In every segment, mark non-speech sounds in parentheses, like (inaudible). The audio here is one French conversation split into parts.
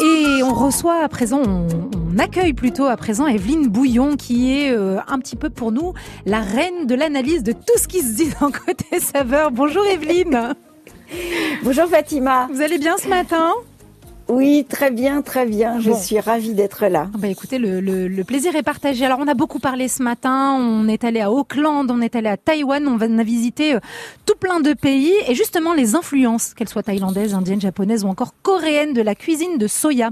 Et on reçoit à présent, on, accueille plutôt à présent Evelyne Bouillon qui est euh, un petit peu pour nous la reine de l'analyse de tout ce qui se dit (laughs) dans côté saveur. Bonjour Evelyne. Bonjour Fatima. Vous allez bien ce matin? Oui, très bien, très bien. Je suis ravie d'être là. Bah écoutez, le, plaisir est partagé. Alors on a beaucoup parlé ce matin. On est allé à Auckland, on est allé à Taïwan, on a visité euh, tout plein de pays et justement les influences, qu'elles soient thaïlandaises, indiennes, japonaises ou encore coréennes, de la cuisine de soya.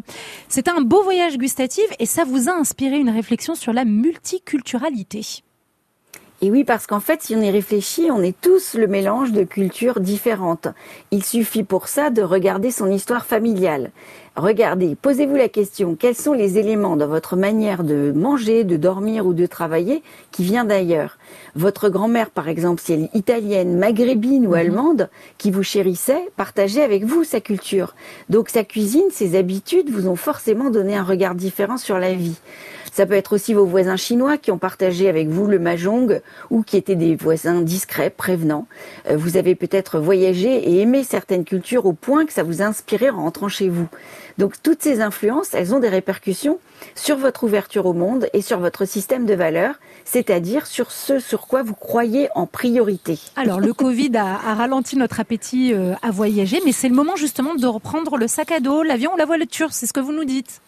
C'était un beau voyage gustatif et ça vous a inspiré une réflexion sur la multiculturalité. Et oui, parce qu'en fait, si on y réfléchit, on est tous le mélange de cultures différentes. Il suffit pour ça de regarder son histoire familiale. Regardez, posez-vous la question, quels sont les éléments dans votre manière de manger, de dormir ou de travailler qui vient d'ailleurs? Votre grand-mère, par exemple, si elle est italienne, maghrébine ou mhm. allemande, qui vous chérissait, partageait avec vous sa culture. Donc sa cuisine, ses habitudes vous ont forcément donné un regard différent sur la vie. Ça peut être aussi vos voisins chinois qui ont partagé avec vous le mahjong ou qui étaient des voisins discrets, prévenants. Euh, vous avez peut-être voyagé et aimé certaines cultures au point que ça vous a inspiré en rentrant chez vous. Donc toutes ces influences, elles ont des répercussions sur votre ouverture au monde et sur votre système de valeurs, c'est-à-dire sur ce sur quoi vous croyez en priorité. Alors le Covid a, ralenti notre appétit euh, à voyager, mais c'est le moment justement de reprendre le sac à dos, l'avion ou la voiture, c'est ce que vous nous dites.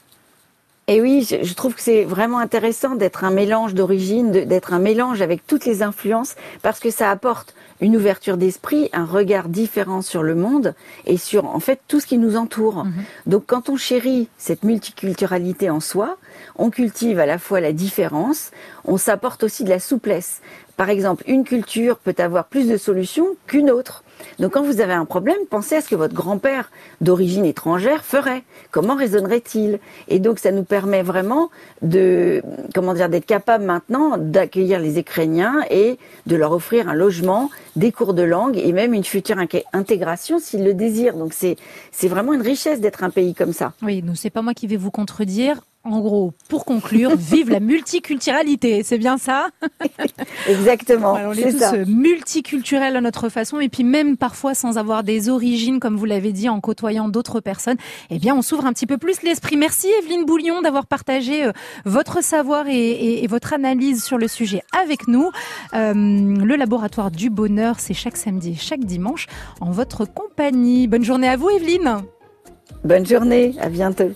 Et oui, je, trouve que c'est vraiment intéressant d'être un mélange d'origine, d'être un mélange avec toutes les influences, parce que ça apporte une ouverture d'esprit, un regard différent sur le monde et sur en fait tout ce qui nous entoure. Mhm. Donc quand on chérit cette multiculturalité en soi, on cultive à la fois la différence, on s'apporte aussi de la souplesse. Par exemple, une culture peut avoir plus de solutions qu'une autre. Donc quand vous avez un problème, pensez à ce que votre grand-père d'origine étrangère ferait. Comment raisonnerait-il? Et donc ça nous permet vraiment de comment dire d'être capable maintenant d'accueillir les Ukrainiens et de leur offrir un logement, des cours de langue et même une future intégration s'ils le désirent. Donc c'est vraiment une richesse d'être un pays comme ça. Oui, donc c'est pas moi qui vais vous contredire. En gros, pour conclure, (laughs) vive la multiculturalité, c'est bien ça (laughs) Exactement. on est, tous ça. multiculturels à notre façon, et puis même parfois sans avoir des origines, comme vous l'avez dit, en côtoyant d'autres personnes. Eh bien, on s'ouvre un petit peu plus l'esprit. Merci Evelyne Boulion d'avoir partagé euh, votre savoir et, votre analyse sur le sujet avec nous. Euh, le laboratoire du bonheur, c'est chaque samedi, chaque dimanche, en votre compagnie. Bonne journée à vous, Evelyne. Bonne journée, à bientôt.